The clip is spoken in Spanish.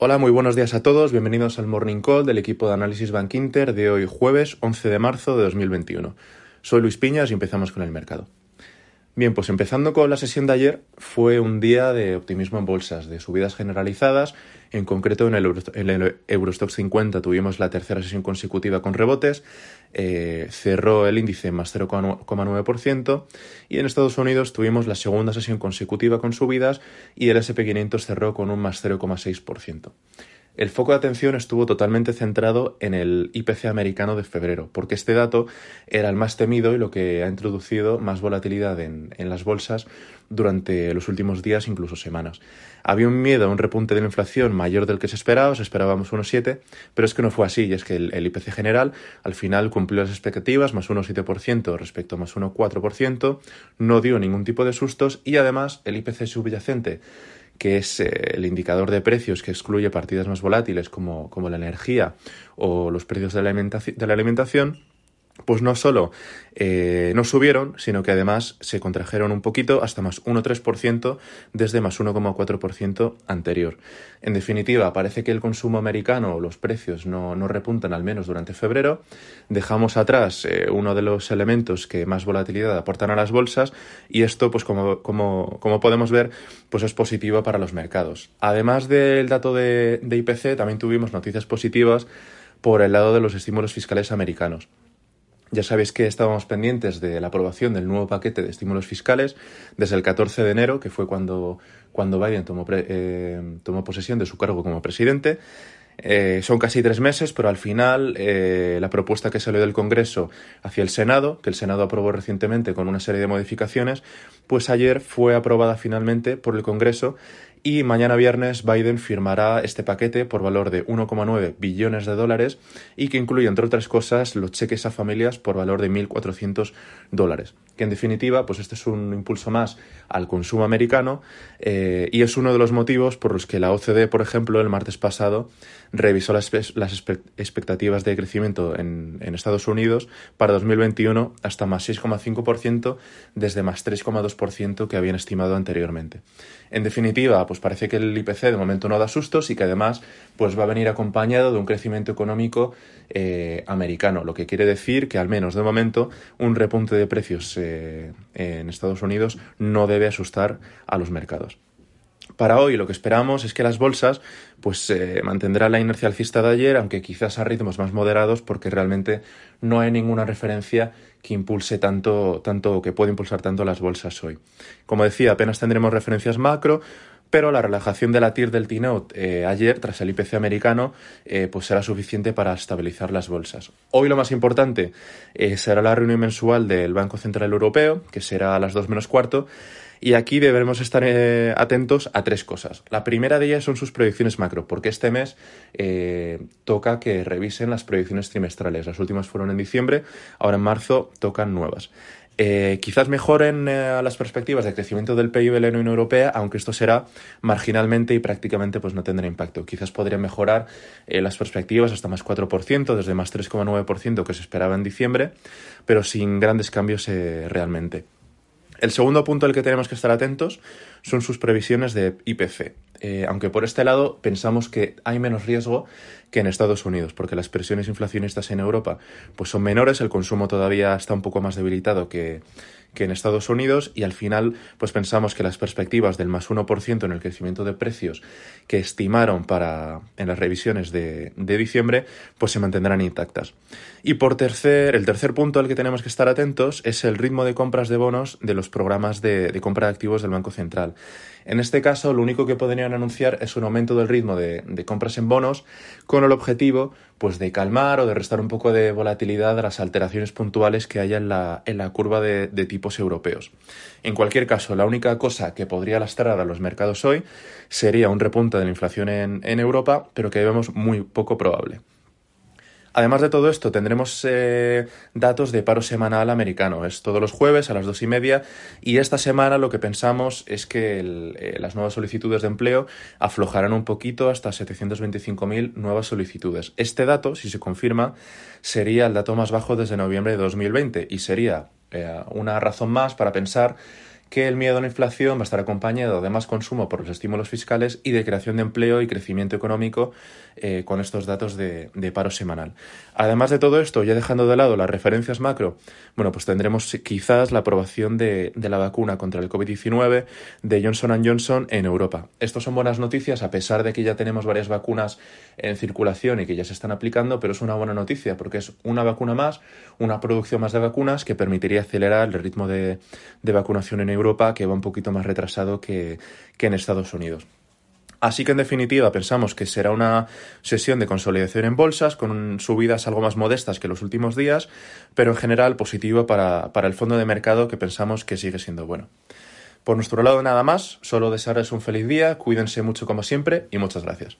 Hola, muy buenos días a todos. Bienvenidos al Morning Call del equipo de análisis Bank Inter de hoy jueves 11 de marzo de 2021. Soy Luis Piñas y empezamos con el mercado. Bien, pues empezando con la sesión de ayer, fue un día de optimismo en bolsas, de subidas generalizadas. En concreto, en el, Eurostock 50 tuvimos la tercera sesión consecutiva con rebotes, eh, cerró el índice más 0,9% y en Estados Unidos tuvimos la segunda sesión consecutiva con subidas y el SP500 cerró con un más 0,6%. El foco de atención estuvo totalmente centrado en el IPC americano de febrero, porque este dato era el más temido y lo que ha introducido más volatilidad en, las bolsas durante los últimos días, incluso semanas. Había un miedo a un repunte de la inflación mayor del que se esperaba, os esperábamos 1,7, pero es que no fue así, y es que el, IPC general al final cumplió las expectativas, más 1,7% respecto a más 1,4%, no dio ningún tipo de sustos y además el IPC subyacente que es eh, el indicador de precios que excluye partidas más volátiles como, como la energía o los precios de la, de la alimentación, pues no solo eh, no subieron, sino que además se contrajeron un poquito hasta más 1,3% desde más 1,4% anterior. En definitiva, parece que el consumo americano o los precios no, repuntan al menos durante febrero. Dejamos atrás eh, uno de los elementos que más volatilidad aportan a las bolsas y esto, pues como, como, como podemos ver, pues es positivo para los mercados. Además del dato de IPC, también tuvimos noticias positivas por el lado de los estímulos fiscales americanos. Ya sabéis que estábamos pendientes de la aprobación del nuevo paquete de estímulos fiscales desde el 14 de enero, que fue cuando, cuando Biden tomó, eh, tomó posesión de su cargo como presidente. Eh, son casi tres meses, pero al final eh, la propuesta que salió del Congreso hacia el Senado, que el Senado aprobó recientemente con una serie de modificaciones, pues ayer fue aprobada finalmente por el Congreso y mañana viernes Biden firmará este paquete por valor de 1,9 billones de dólares y que incluye, entre otras cosas, los cheques a familias por valor de 1.400 dólares. Que en definitiva, pues este es un impulso más al consumo americano eh, y es uno de los motivos por los que la OCDE, por ejemplo, el martes pasado revisó las, expectativas de crecimiento en, en Estados Unidos para 2021 hasta más 6,5% desde más 3,2% que habían estimado anteriormente. En definitiva, pues parece que el IPC de momento no da sustos y que además pues va a venir acompañado de un crecimiento económico eh, americano, lo que quiere decir que al menos de momento un repunte de precios eh, en Estados Unidos no debe asustar a los mercados. Para hoy lo que esperamos es que las bolsas pues eh, mantendrán la inercia alcista de ayer, aunque quizás a ritmos más moderados, porque realmente no hay ninguna referencia que impulse tanto, tanto, que pueda impulsar tanto las bolsas hoy. Como decía, apenas tendremos referencias macro, pero la relajación de la TIR del T-Note eh, ayer, tras el IPC americano, eh, pues será suficiente para estabilizar las bolsas. Hoy lo más importante eh, será la reunión mensual del Banco Central Europeo, que será a las 2 menos cuarto, y aquí deberemos estar atentos a tres cosas. La primera de ellas son sus proyecciones macro, porque este mes toca que revisen las proyecciones trimestrales. Las últimas fueron en diciembre, ahora en marzo tocan nuevas. Eh, quizás mejoren eh, las perspectivas de crecimiento del PIB de la Unión Europea, aunque esto será marginalmente y prácticamente pues, no tendrá impacto. Quizás podrían mejorar eh, las perspectivas hasta más 4%, desde más 3,9% que se esperaba en diciembre, pero sin grandes cambios realmente. El segundo punto al que tenemos que estar atentos son sus previsiones de IPC. Eh, aunque por este lado pensamos que hay menos riesgo que en Estados Unidos, porque las presiones inflacionistas en Europa pues son menores, el consumo todavía está un poco más debilitado que, que en Estados Unidos y al final pues pensamos que las perspectivas del más 1% en el crecimiento de precios que estimaron para en las revisiones de, diciembre pues se mantendrán intactas. Y por tercer, el tercer punto al que tenemos que estar atentos es el ritmo de compras de bonos de los programas de, de compra de activos del Banco Central. En este caso, lo único que anunciar es un aumento del ritmo de, compras en bonos con el objetivo pues, de calmar o de restar un poco de volatilidad a las alteraciones puntuales que haya en la, en la curva de, tipos europeos. En cualquier caso, la única cosa que podría lastrar a los mercados hoy sería un repunte de la inflación en, en Europa, pero que vemos muy poco probable. Además de todo esto, tendremos eh, datos de paro semanal americano. Es todos los jueves a las dos y media. Y esta semana lo que pensamos es que eh, las nuevas solicitudes de empleo aflojarán un poquito hasta 725.000 nuevas solicitudes. Este dato, si se confirma, sería el dato más bajo desde noviembre de 2020 y sería eh, una razón más para pensar que el miedo a la inflación va a estar acompañado de más consumo por los estímulos fiscales y de creación de empleo y crecimiento económico eh, con estos datos de, paro semanal. Además de todo esto, ya dejando de lado las referencias macro, bueno, pues tendremos quizás la aprobación de, de la vacuna contra el COVID-19 de Johnson Johnson en Europa. Esto son buenas noticias a pesar de que ya tenemos varias vacunas en circulación y que ya se están aplicando, pero es una buena noticia porque es una vacuna más, una producción más de vacunas que permitiría acelerar el ritmo de, vacunación en Europa que va un poquito más retrasado que, que en Estados Unidos. Así que en definitiva pensamos que será una sesión de consolidación en bolsas con subidas algo más modestas que los últimos días, pero en general positivo para, para el fondo de mercado que pensamos que sigue siendo bueno. Por nuestro lado nada más, solo desearles un feliz día, cuídense mucho como siempre y muchas gracias.